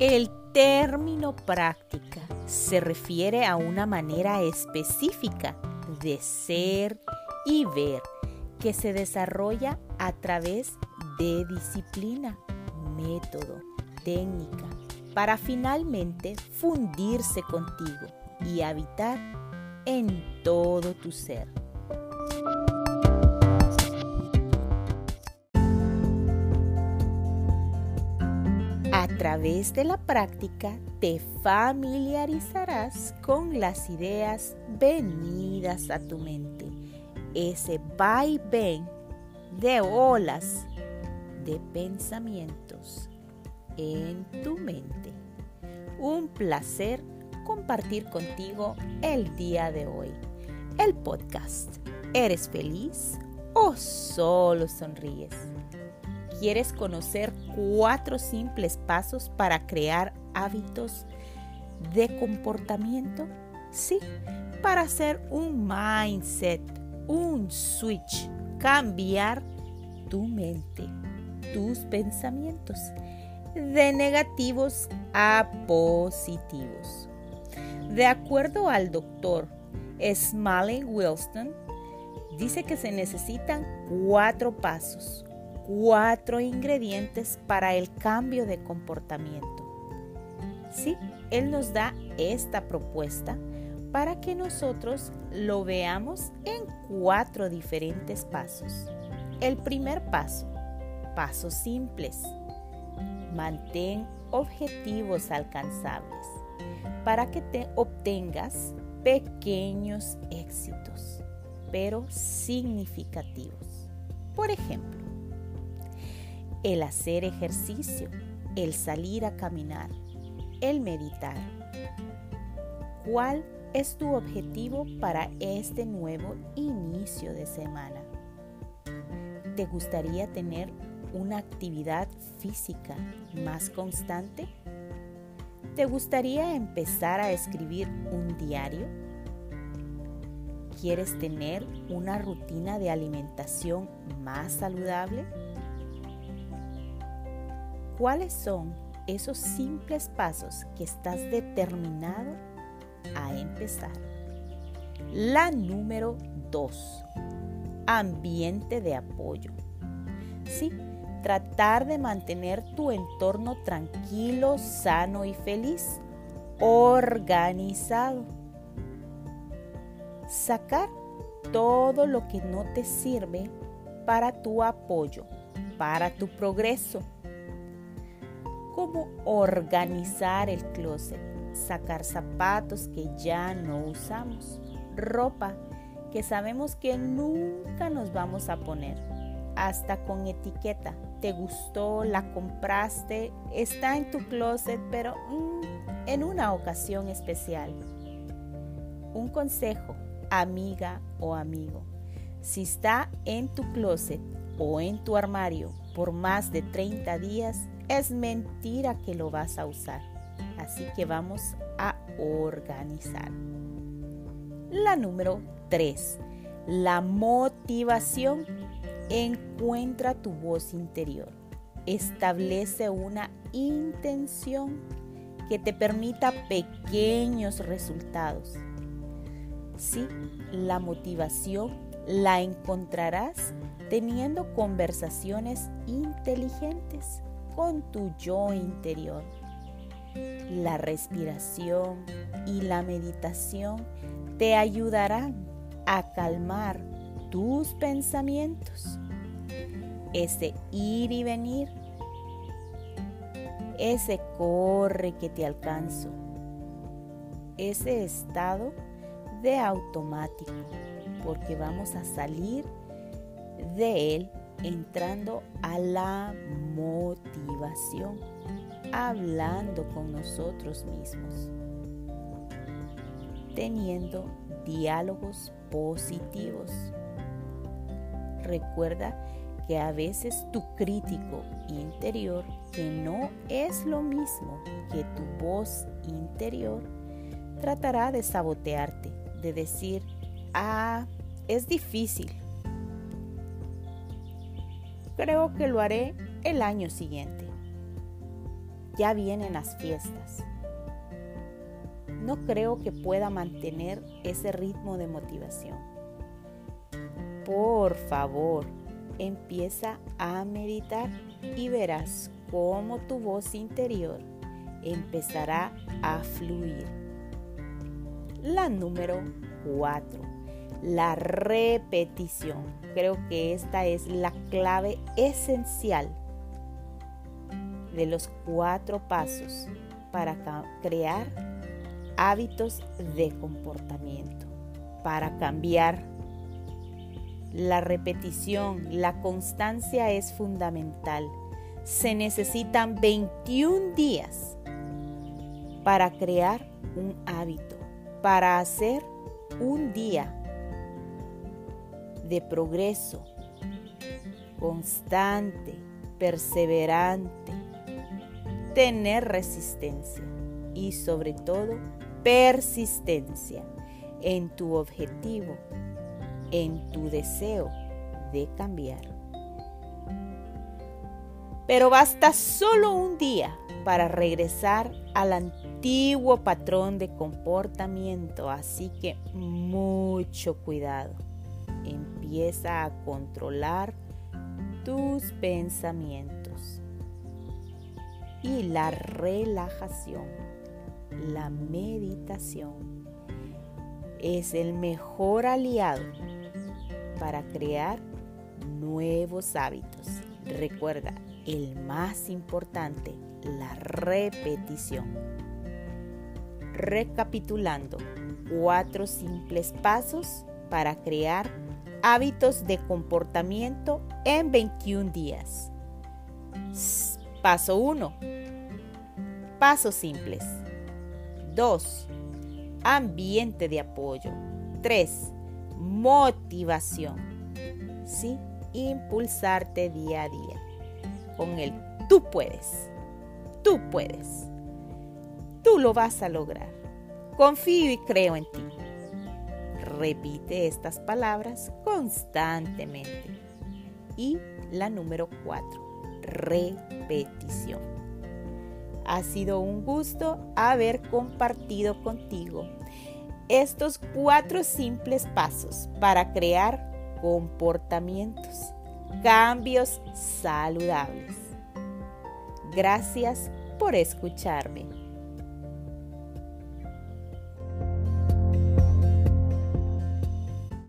El término práctica se refiere a una manera específica de ser y ver que se desarrolla a través de disciplina, método, técnica, para finalmente fundirse contigo y habitar en todo tu ser. A través de la práctica te familiarizarás con las ideas venidas a tu mente. Ese vaivén de olas de pensamientos en tu mente. Un placer compartir contigo el día de hoy. El podcast. ¿Eres feliz o solo sonríes? ¿Quieres conocer cuatro simples pasos para crear hábitos de comportamiento? Sí, para hacer un mindset, un switch, cambiar tu mente, tus pensamientos de negativos a positivos. De acuerdo al doctor Smalley Wilson, dice que se necesitan cuatro pasos, cuatro ingredientes para el cambio de comportamiento. Sí, él nos da esta propuesta para que nosotros lo veamos en cuatro diferentes pasos. El primer paso, pasos simples. Mantén objetivos alcanzables para que te obtengas pequeños éxitos, pero significativos. Por ejemplo, el hacer ejercicio, el salir a caminar, el meditar. ¿Cuál es tu objetivo para este nuevo inicio de semana? ¿Te gustaría tener una actividad física más constante? ¿Te gustaría empezar a escribir un diario? ¿Quieres tener una rutina de alimentación más saludable? ¿Cuáles son esos simples pasos que estás determinado a empezar? La número 2. Ambiente de apoyo. Sí, tratar de mantener tu entorno tranquilo, sano y feliz, organizado. Sacar todo lo que no te sirve para tu apoyo, para tu progreso. Como organizar el closet, sacar zapatos que ya no usamos, ropa que sabemos que nunca nos vamos a poner hasta con etiqueta. Te gustó, la compraste, está en tu closet, pero mm, en una ocasión especial. Un consejo, amiga o amigo. Si está en tu closet o en tu armario por más de 30 días, es mentira que lo vas a usar. Así que vamos a organizar. La número 3. La motivación Encuentra tu voz interior. Establece una intención que te permita pequeños resultados. Sí, la motivación la encontrarás teniendo conversaciones inteligentes con tu yo interior. La respiración y la meditación te ayudarán a calmar tus pensamientos, ese ir y venir, ese corre que te alcanzo, ese estado de automático, porque vamos a salir de él entrando a la motivación, hablando con nosotros mismos, teniendo diálogos positivos. Recuerda que a veces tu crítico interior, que no es lo mismo que tu voz interior, tratará de sabotearte, de decir, ah, es difícil. Creo que lo haré el año siguiente. ya vienen las fiestas. No creo que pueda mantener ese ritmo de motivación. Por favor, empieza a meditar y verás cómo tu voz interior empezará a fluir. La número 4. La repetición. Creo que esta es la clave esencial de los cuatro pasos para crear hábitos de comportamiento, para cambiar. La repetición, la constancia es fundamental. Se necesitan 21 días para crear un hábito, para hacer un día de progreso constante, perseverante, tener resistencia y sobre todo persistencia en tu objetivo, en tu deseo de cambiar. Pero basta solo un día para regresar al antiguo patrón de comportamiento, así que mucho cuidado. Empieza a controlar tus pensamientos. Y la relajación, la meditación, es el mejor aliado para crear nuevos hábitos. Recuerda, el más importante, la repetición. Recapitulando, cuatro simples pasos para crear hábitos de comportamiento en 21 días. Paso 1. Pasos simples. 2. Ambiente de apoyo. 3. Motivación. Sí, impulsarte día a día con el tú puedes, tú puedes, tú lo vas a lograr. Confío y creo en ti. Repite estas palabras constantemente. Y la número cuatro, repetición. Ha sido un gusto haber compartido contigo estos cuatro simples pasos para crear comportamientos cambios saludables. Gracias por escucharme.